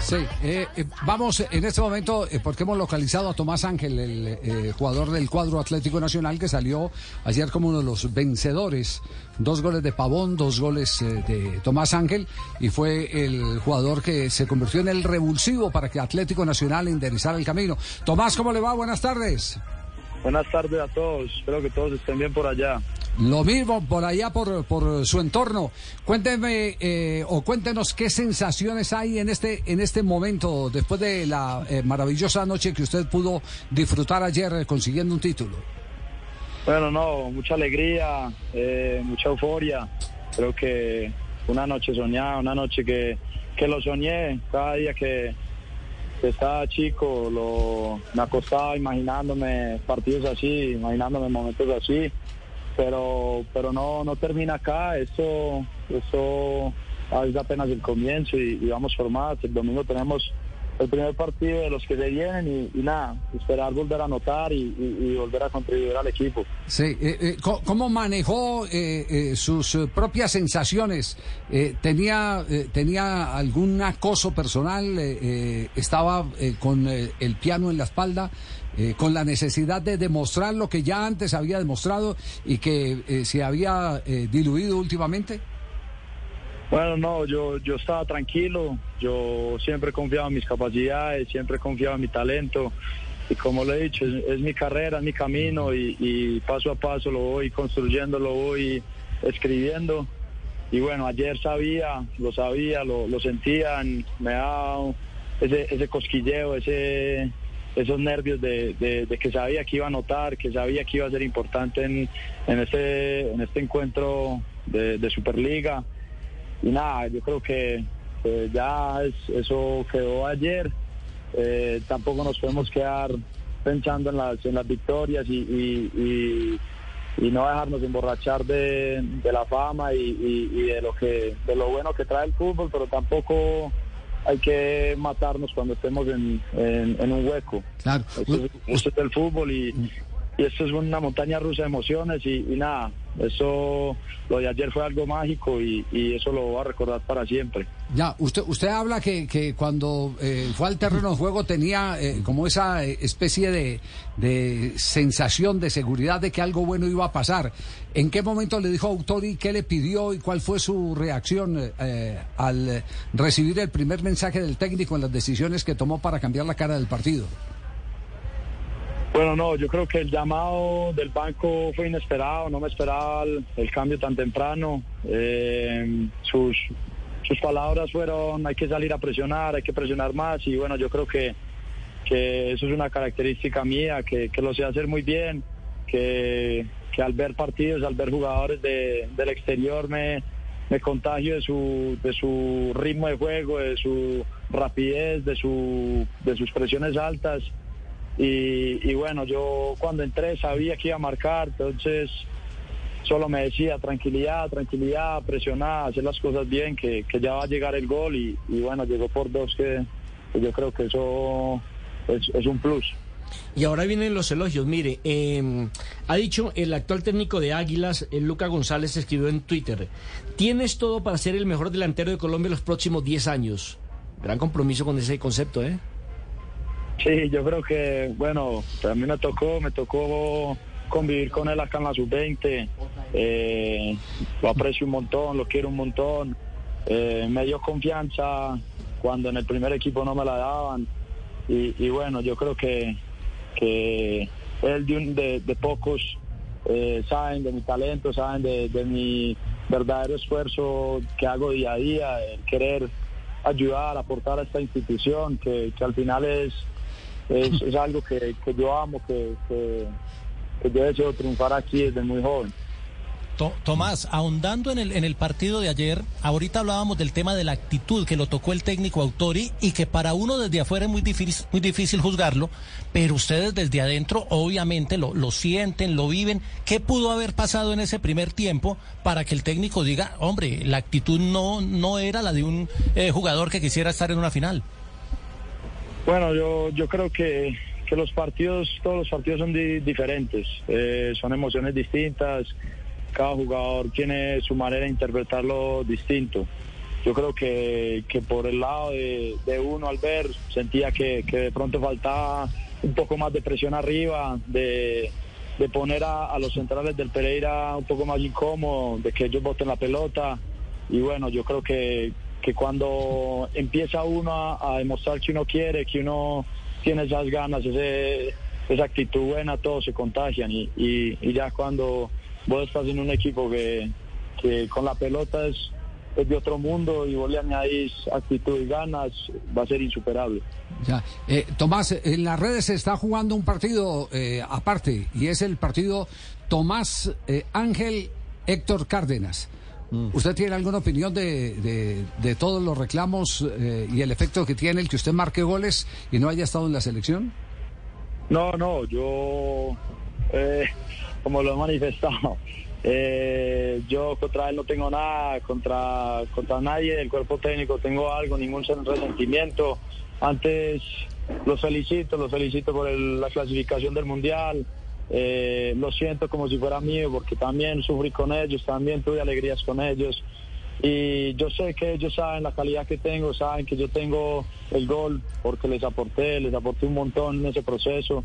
Sí, eh, eh, vamos en este momento, eh, porque hemos localizado a Tomás Ángel, el eh, jugador del cuadro Atlético Nacional, que salió ayer como uno de los vencedores. Dos goles de Pavón, dos goles de Tomás Ángel, y fue el jugador que se convirtió en el revulsivo para que Atlético Nacional enderezara el camino. Tomás, ¿cómo le va? Buenas tardes. Buenas tardes a todos, espero que todos estén bien por allá. Lo mismo por allá, por, por su entorno. Cuénteme eh, o cuéntenos qué sensaciones hay en este, en este momento, después de la eh, maravillosa noche que usted pudo disfrutar ayer eh, consiguiendo un título. Bueno, no, mucha alegría, eh, mucha euforia. Creo que una noche soñada, una noche que, que lo soñé cada día que, que estaba chico, me acostaba imaginándome partidos así, imaginándome momentos así, pero, pero no, no termina acá, esto, esto es apenas el comienzo y, y vamos formados, el domingo tenemos el primer partido de los que se vienen y, nada, esperar volver a anotar y, volver a contribuir al equipo. Sí, eh, eh, ¿cómo manejó eh, eh, sus eh, propias sensaciones? Eh, ¿tenía, ¿Tenía algún acoso personal? ¿Estaba con el piano en la espalda? con la necesidad de demostrar lo que ya antes había demostrado y que se había diluido últimamente? Bueno, no, yo, yo estaba tranquilo, yo siempre confiaba en mis capacidades, siempre confiaba en mi talento. Y como le he dicho, es, mi carrera, es mi camino y, paso a paso lo voy construyendo, lo voy escribiendo. Y bueno, ayer sabía, lo sabía, lo, lo sentía, me da ese, ese cosquilleo, ese, esos nervios de, de- que sabía que iba a anotar, que sabía que iba a ser importante en, en, este, en este encuentro de Superliga. Y nada, yo creo que, ya es- eso quedó ayer. Eh, tampoco nos podemos quedar pensando en las, en las victorias y, y- y- y no dejarnos emborrachar de, de la fama y, de lo que de lo bueno que trae el fútbol, pero tampoco hay que matarnos cuando estemos en, en- en un hueco. Claro. Esto es, esto es el fútbol y, y esto es una montaña rusa de emociones y, nada, eso, lo de ayer fue algo mágico y, eso lo voy a recordar para siempre. Ya, usted, usted habla que, que cuando eh, fue al terreno de juego tenía eh, como esa eh, especie de, de sensación de seguridad de que algo bueno iba a pasar. ¿En qué momento le dijo Autori qué le pidió y cuál fue su reacción al recibir el primer mensaje del técnico en las decisiones que tomó para cambiar la cara del partido? Bueno, no, yo creo que el llamado del banco fue inesperado, no me esperaba el, cambio tan temprano. Eh, sus, sus palabras fueron, hay que salir a presionar, hay que presionar más y bueno, yo creo que, que eso es una característica mía, que, que lo sé hacer muy bien, que, que al ver partidos, al ver jugadores de- del exterior me, me contagio de su, de su ritmo de juego, de su rapidez, de, su, de sus presiones altas. Y, y bueno, yo cuando entré sabía que iba a marcar, entonces solo me decía tranquilidad, tranquilidad, presionar, hacer las cosas bien, que, que ya va a llegar el gol y, bueno, llegó por dos, que, yo creo que eso es, un plus. Y ahora vienen los elogios. Mire, eh, ha dicho el actual técnico de Águilas, el Luca González, escribió en Twitter: Tienes todo para ser el mejor delantero de Colombia los próximos 10 años. Gran compromiso con ese concepto, ¿eh? Sí, yo creo que, bueno, a mí me tocó, me tocó convivir con él acá en la sub-20. eh, lo aprecio un montón, lo quiero un montón. eh, me dio confianza cuando en el primer equipo no me la daban. Y, y bueno, yo creo que, que él de, un- de, pocos eh, saben de mi talento, saben de, de mi verdadero esfuerzo que hago día a día, el querer ayudar, aportar a esta institución, que, que al final es, es, es algo que, que yo amo, que, que, yo deseo triunfar aquí desde muy joven. To- Tomás, ahondando en el, en el partido de ayer, ahorita hablábamos del tema de la actitud que lo tocó el técnico Autori y que para uno desde afuera es muy difícil, muy difícil juzgarlo, pero ustedes desde adentro obviamente lo, lo sienten, lo viven. ¿Qué pudo haber pasado en ese primer tiempo para que el técnico diga, hombre, la actitud no, no era la de un eh, jugador que quisiera estar en una final? Bueno, yo, yo creo que, que los partidos, todos los partidos son di- diferentes, eh, son emociones distintas, cada jugador tiene su manera de interpretarlo distinto. Yo creo que, que por el lado de, de uno al ver sentía que, que de pronto faltaba un poco más de presión arriba, de, de poner a, a los centrales del Pereira un poco más incómodo, de que ellos boten la pelota. Y bueno, yo creo que, que cuando empieza uno a, demostrar que uno quiere, que uno tiene esas ganas, ese, esa actitud buena, todos se contagian. Y, y, y ya cuando vos estás en un equipo que, que con la pelota es, es de otro mundo y vos le añadís actitud y ganas, va a ser insuperable. Ya. Eh, Tomás, en las redes se está jugando un partido eh, aparte y es el partido Tomás eh, Ángel Héctor Cárdenas. ¿Usted tiene alguna opinión de, de- de todos los reclamos eh, y el efecto que tiene el que usted marque goles y no haya estado en la selección? No, no, yo, eh, como lo he manifestado, eh, yo contra él no tengo nada, contra, contra nadie del cuerpo técnico tengo algo, ningún resentimiento. Antes los felicito, los felicito por el- la clasificación del Mundial. Eh, lo siento como si fuera mío porque también sufrí con ellos, también tuve alegrías con ellos. Y yo sé que ellos saben la calidad que tengo, saben que yo tengo el gol porque les aporté, les aporté un montón en ese proceso.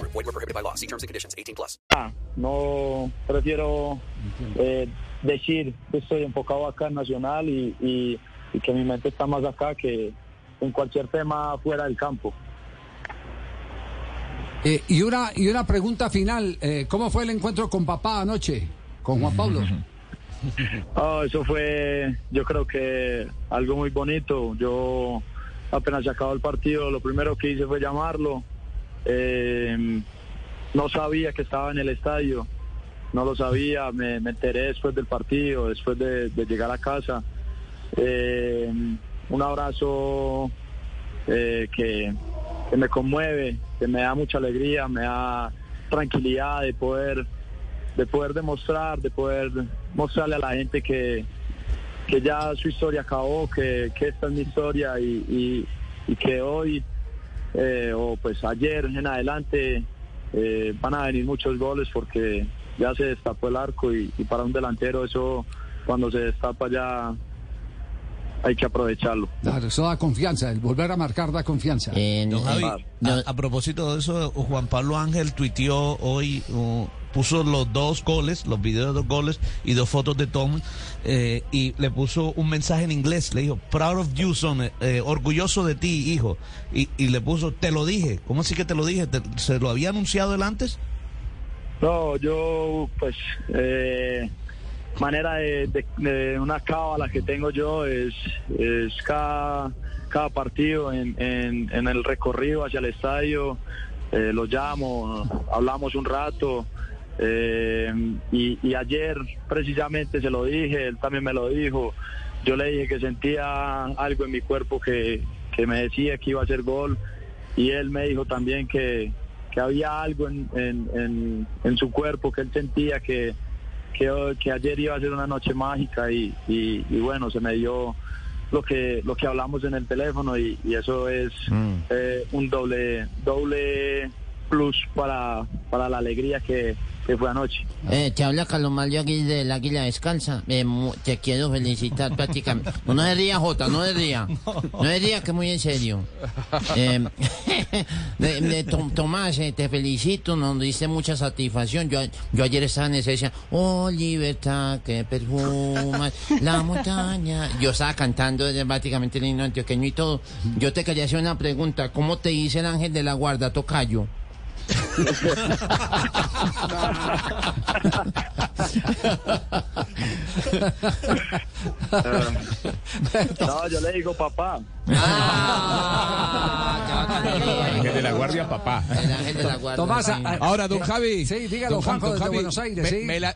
Void were prohibited by law. See terms and conditions. 18 plus. Ah, no prefiero eh, decir que estoy enfocado acá en Nacional y, y- y que mi mente está más acá que en cualquier tema fuera del campo. Eh, y, una, y una pregunta final, eh, ¿cómo fue el encuentro con papá anoche, con Juan Pablo? Ah, eso fue, yo creo que algo muy bonito. Yo apenas se acabó el partido, lo primero que hice fue llamarlo. Eh, no sabía que estaba en el estadio, no lo sabía, me, me enteré después del partido, después de, llegar a casa. Eh, un abrazo eh, que, que me conmueve, que me da mucha alegría, me da tranquilidad de poder de poder demostrar, de poder mostrarle a la gente que, que ya su historia acabó, que, que esta es mi historia y- y que hoy eh, o pues ayer en adelante eh, van a venir muchos goles porque ya se destapó el arco y, y para un delantero eso cuando se destapa ya hay que aprovecharlo. Claro, eso da confianza, el volver a marcar da confianza. Don Javi, Ah, a, a propósito de eso, Juan Pablo Ángel tuiteó hoy, uh, puso los dos goles, los videos de dos goles y dos fotos de Tom, eh, y le puso un mensaje en inglés, le dijo, proud of you, son, eh, eh, orgulloso de ti, hijo, y, y le puso, te lo dije, ¿cómo así que te lo dije? ¿Te- ¿Se lo había anunciado él antes? No, yo pues eh, manera de, de- de una cábala que tengo yo es, cada, cada partido en, en- el recorrido hacia el estadio, eh, lo llamo, hablamos un rato eh, y, y ayer precisamente se lo dije, él también me lo dijo, yo le dije que sentía algo en mi cuerpo que, que me decía que iba a hacer gol y él me dijo también que, que había algo en- en su cuerpo que él sentía que, que, que ayer iba a ser una noche mágica y, y- y bueno, se me dio lo que lo que hablamos en el teléfono y, y eso es eh, un doble doble plus para, para la alegría que, que fue anoche. Eh, te habla Carlos Mario aquí del Águila Descalza. Eh, te quiero felicitar prácticamente. No, se ría, Jota, no se ría. No se ría, que muy en serio. Eh, de Tom- Tomás, eh, te felicito, nos diste mucha satisfacción. Yo, yo ayer estaba en ese, oh, libertad, que perfuma la montaña. Yo estaba cantando prácticamente el himno antioqueño y todo. Yo te quería hacer una pregunta. ¿Cómo te dice el ángel de la guarda, Tocayo? No, yo le digo papá. Ángel de la guardia, papá. El ángel de la guarda. Tomás, Ahora, don Javi. Sí, dígalo, don Juan, Juanjo, don Javi, Buenos Aires, me, sí. me la,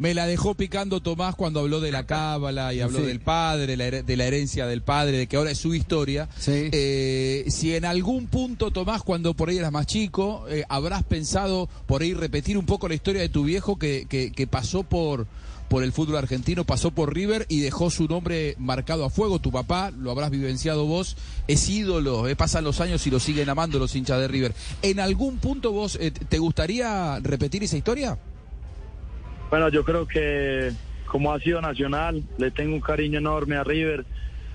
me la dejó picando Tomás cuando habló de la cábala y habló Sí. del padre, de la herencia del padre, de que ahora es su historia. Sí. Eh, si en algún punto, Tomás, cuando por ahí eras más chico, eh, habrás pensado por ahí repetir un poco la historia de tu viejo que, que, que pasó por por el fútbol argentino, pasó por River y dejó su nombre marcado a fuego. Tu papá, lo habrás vivenciado vos, es ídolo, eh, pasan los años y lo siguen amando los hinchas de River. ¿En algún punto vos eh, te gustaría repetir esa historia? Bueno, yo creo que como ha sido nacional, le tengo un cariño enorme a River.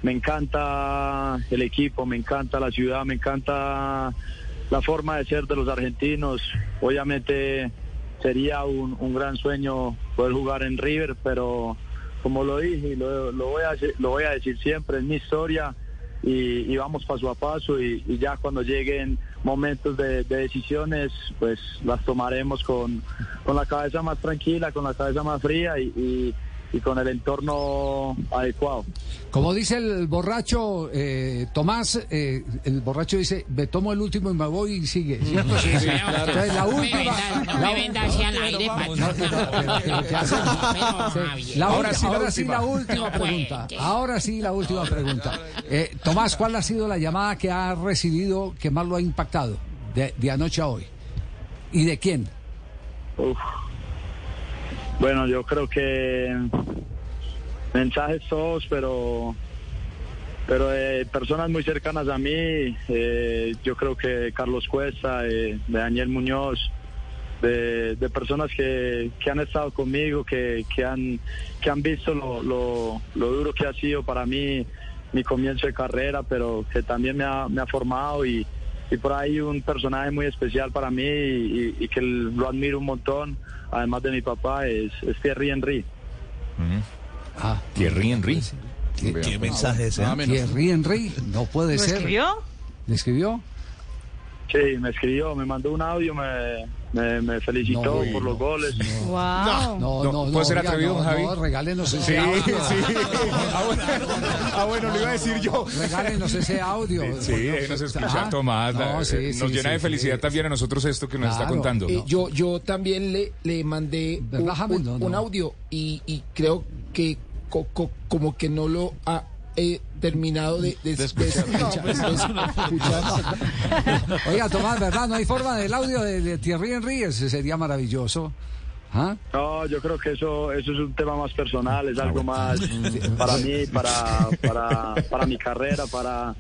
Me encanta el equipo, me encanta la ciudad, me encanta la forma de ser de los argentinos. Obviamente sería un, un gran sueño poder jugar en River, pero como lo dije y lo, lo voy, a, lo voy a decir siempre, es mi historia y, y vamos paso a paso y, y ya cuando lleguen momentos de, de decisiones, pues las tomaremos con, con la cabeza más tranquila, con la cabeza más fría y, y- y con el entorno adecuado. Como dice el borracho eh, Tomás, eh, el borracho dice, me tomo el último y me voy y sigue. ¿cierto? Entonces, la última... la- No. Sí, la Ahora ulti- sí la ahora sí última. la última pregunta. Ahora sí la última pregunta. Eh, Tomás, ¿cuál ha sido la llamada que ha recibido que más lo ha impactado de, de anoche a hoy? ¿Y de quién? Uf. Bueno, yo creo que mensajes todos, pero pero eh, personas muy cercanas a mí, eh, yo creo que Carlos Cuesta, eh, de Daniel Muñoz, de, personas que, que han estado conmigo, que, que han que han visto lo, lo, duro que ha sido para mí mi comienzo de carrera, pero que también me ha, me ha formado y, y por ahí un personaje muy especial para mí y que lo admiro un montón, además de mi papá, es, es Thierry Henry. Ah, Thierry Henry. ¿Qué mensaje es ese? Ah, menos. Thierry Henry, no puede ¿Lo ser. escribió? ¿Le escribió? Sí, me escribió, me mandó un audio, me, me, me felicitó No, por los goles. Wow. No, no, no. ¿puede ser oiga, atrevido, no, Javi? No, regálenos ese Sí, audio. sí. Ah, bueno, ah, bueno, lo iba a decir yo. Regálenos ese audio. Sí, ahí nos escucha Ah, Tomás. la- no, sí, eh, sí, nos llena sí, de felicidad sí. también a nosotros esto que nos está Claro. contando. Eh, yo, yo también le, le mandé un, un- No, no. un audio y, y creo que co- co- como que no lo ha eh, terminado de, de- de escuchar. de escuchar. Oiga, Tomás, ¿verdad? No hay forma del audio de, de Thierry Henry. Ese sería maravilloso. ¿Ah? No, yo creo que eso, eso es un tema más personal, Ah, es algo más para mí, para, para, para mi carrera, para,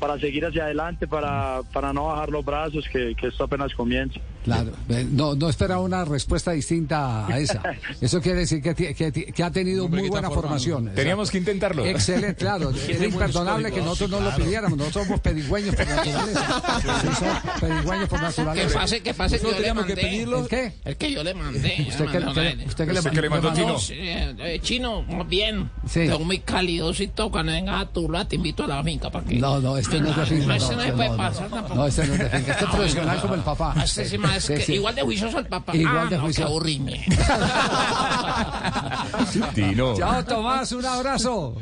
para seguir hacia adelante, para, para no bajar los brazos, que, que esto apenas comienza. Claro. Eh, No, no espera una respuesta distinta a esa. Eso quiere decir que, que, que ha tenido muy que buena formación. Teníamos que intentarlo. Excelente, claro. Era imperdonable que nosotros no lo pidiéramos. Nosotros somos pedigüeños por naturaleza. Sí, somos pedigüeños por Que naturaleza. pase, que pase, que yo le teníamos que mandé. pedirlo. ¿El qué? El que yo le mandé. ¿Usted qué- eh, usted qué le, ¿Usted qué le mandó, Tino? Sí, eh, chino, muy bien. Sí. Son muy cálidos y todo. Cuando venga a Tula, te invito a la finca para que. No, no, este no es de finca. No, ese no este puede no, pasar no. tampoco. No, este no es de finca. Este es profesional como el papá. Este sí más Sí, que- sí. Igual de juicioso el papá. Igual ah, de no, juicioso. qué. Tino. Chao, Tomás, un abrazo.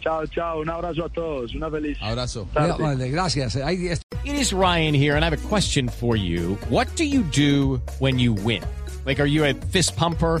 Chao, chao, un abrazo a todos, una feliz Abrazo. tarde. Vale, gracias. It is Ryan here, and I have a question for you. What do you do when you win? Like, are you a fist pumper?